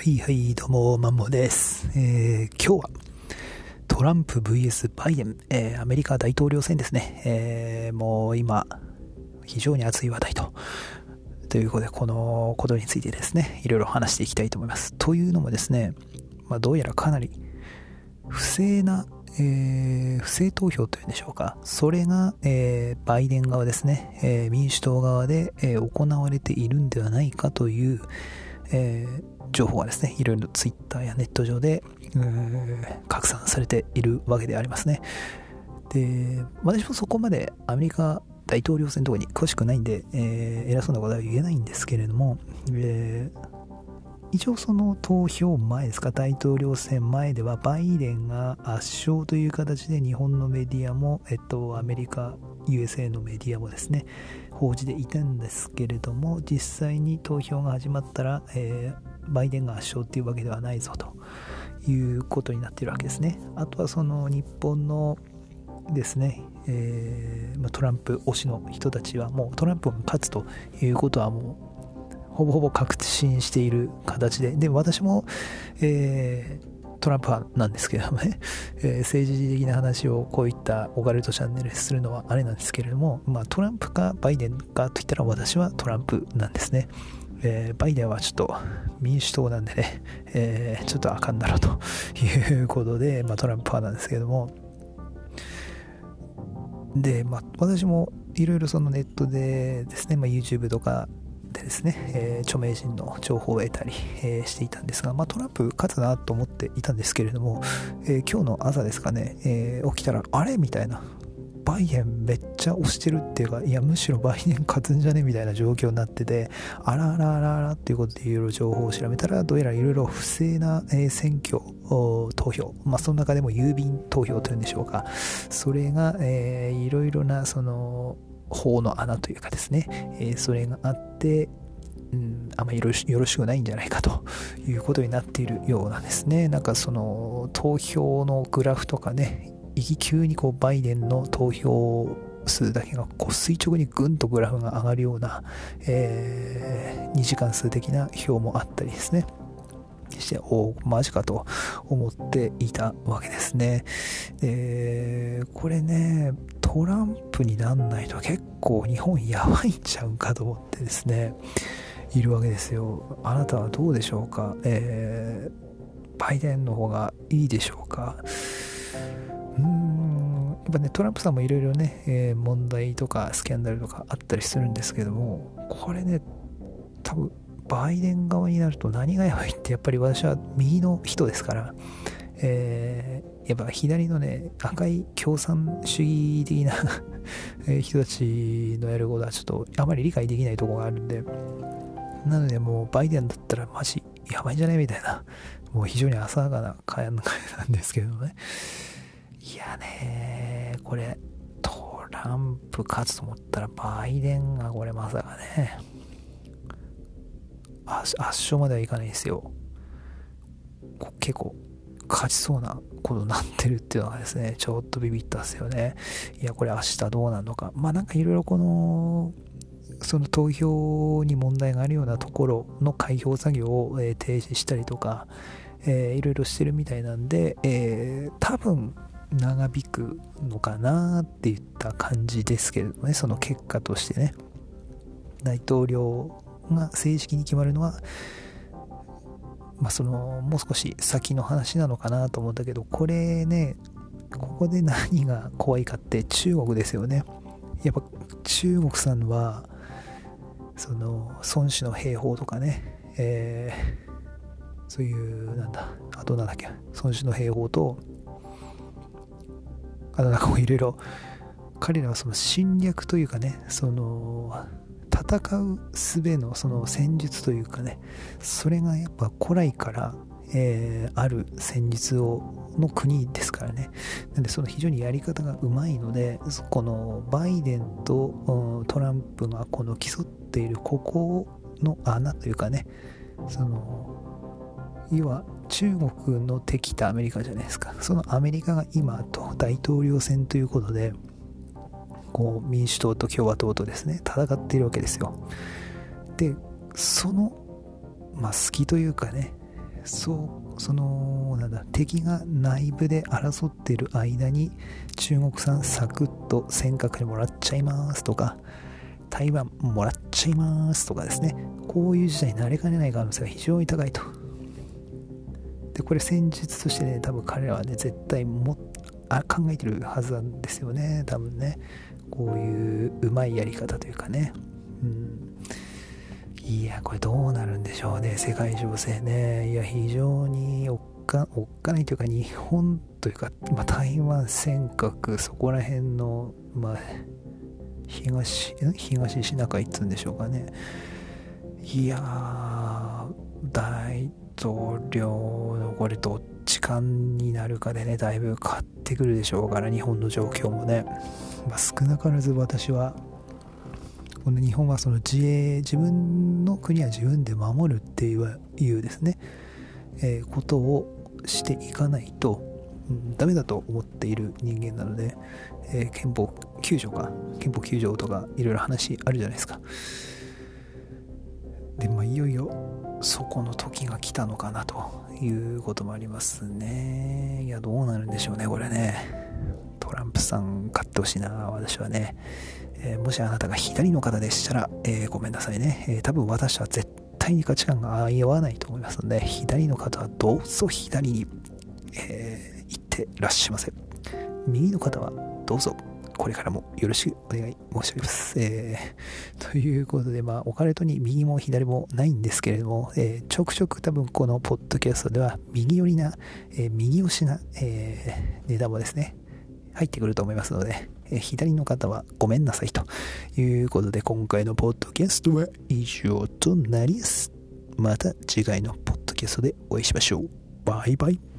はいはい、どうも、マンモです。えー、今日は、トランプ VS バイデン、えー、アメリカ大統領選ですね。えー、もう今、非常に熱い話題と。ということで、このことについてですね、いろいろ話していきたいと思います。というのもですね、まあ、どうやらかなり不正な、え、不正投票というんでしょうか。それが、え、バイデン側ですね、え、民主党側で、え行われているんではないかという、え情報がですね、いろいろツイッターやネット上で拡散されているわけでありますね。で、私もそこまでアメリカ大統領選とかに詳しくないんで、えー、偉そうなことは言えないんですけれども、えー、一応その投票前ですか、大統領選前ではバイデンが圧勝という形で日本のメディアも、えっと、アメリカ、USA のメディアもですね、報じていたんですけれども、実際に投票が始まったら、えー、バイデンが圧勝っていうわけではないぞということになっているわけですね。あとはその日本のですね、えー、トランプ推しの人たちはもうトランプが勝つということはもうほぼほぼ確信している形で、で、私も、えー、トランプ派なんですけれどもね、えー、政治的な話をこういったオカルトチャンネルするのはあれなんですけれども、まあ、トランプかバイデンかといったら私はトランプなんですね。えー、バイデンはちょっと民主党なんでね、えー、ちょっとあかんだろうということで、まあ、トランプ派なんですけれども、で、まあ、私もいろいろそのネットでですね、まあ、YouTube とかでですね、えー、著名人の情報を得たり、えー、していたんですが、まあ、トランプ勝つなと思っていたんですけれども、えー、今日の朝ですかね、え起きたら、あれ？みたいな、バイデンめっちゃ押してるっていうか、いや、むしろバイデン勝つんじゃね？みたいな状況になってて、あらあらあらあらっていうことでいろいろ情報を調べたら、どうやらいろいろ不正な、え選挙投票、まあ、その中でも郵便投票というんでしょうか、それが、えいろいろな、その、法の穴というかですね、えー、それがあって、うん、あんまりよろしよろしくないんじゃないかということになっているようなんですね。なんかその投票のグラフとかね、急にこうバイデンの投票数だけがこう垂直にぐんとグラフが上がるような、えー、2時間数的な表もあったりですね。して、おマジかと思っていたわけですね。で、これね、トランプになんないと結構日本やばいんちゃうかと思ってですね、いるわけですよ。あなたはどうでしょうか、えー、バイデンの方がいいでしょうか？うーん、やっぱね、トランプさんもいろいろね、えー、問題とかスキャンダルとかあったりするんですけども、これね、多分、バイデン側になると何がやばいってやっぱり私は右の人ですから、えー、やっぱ左のね、赤い共産主義的な 人たちのやることはちょっとあまり理解できないとこがあるんで、なのでもうバイデンだったらマジやばいんじゃね？みたいな、もう非常に浅はかな会なんですけどね。いやね、これ、トランプ勝つと思ったらバイデンがこれまさかね、圧勝まではいかないですよ。結構勝ちそうなことになってるっていうのがですね、ちょっとビビったっすよね。いや、これ明日どうなるのか。まあなんかいろいろこの、その投票に問題があるようなところの開票作業を、えー、停止したりとか、えー、いろいろしてるみたいなんで、えー、多分長引くのかなっていった感じですけれどもね、その結果としてね、大統領が正式に決まるのは、まあ、そのもう少し先の話なのかなと思ったけどこれねここで何が怖いかって中国ですよね。やっぱ中国さんはその孫子の兵法とかね、えー、そういうなんだあとなんだっけ孫子の兵法とあとなんかいろいろ彼らはその侵略というかねその戦う術のその戦術というかねそれがやっぱ古来から、えー、ある戦術をの国ですからね。なんでその非常にやり方がうまいのでこのバイデンとトランプがこの競っているここの穴というかねその要は中国の敵とアメリカじゃないですか。そのアメリカが今と大統領選ということでこう民主党と共和党とですね戦っているわけですよ。でそのまあ隙というかねそうそのなんだ敵が内部で争っている間に中国産サクッと尖閣にもらっちゃいますとか台湾もらっちゃいますとかですねこういう事態になりかねない可能性が非常に高いと。でこれ戦術としてね多分彼らはね絶対もあ考えてるはずなんですよね。多分ね。こういううまいやり方というかね。うん。いやこれどうなるんでしょうね。世界情勢ね。いや非常におっかおっかないというか日本というか、まあ、台湾尖閣そこら辺のまあ東東シナ海っつうんでしょうかね。いや大統領のこれどっちかになるかでねだいぶ変わってくるでしょうから日本の状況もね、まあ、少なからず私はこの日本はその自衛自分の国は自分で守るっていういうですね、えー、ことをしていかないと、うん、ダメだと思っている人間なので、えー、憲法9条か憲法9条とかいろいろ話あるじゃないですか。でまあいよいよそこの時が来たのかなということもありますね。いやどうなるんでしょうねこれね。トランプさん勝ってほしいな私はね、えー、もしあなたが左の方でしたら、えー、ごめんなさいね、えー、多分私は絶対に価値観が合わないと思いますので左の方はどうぞ左に、え行ってらっしゃいませ。右の方はどうぞ。これからもよろしくお願い申し上げます。えー、ということで、まあ、オカルトに右も左もないんですけれども、えー、ちょくちょく多分このポッドキャストでは、右寄りな、えー、右押しな、えー、ネタもですね、入ってくると思いますので、え、左の方はごめんなさいということで、今回のポッドキャストは以上となります。また次回のポッドキャストでお会いしましょう。バイバイ。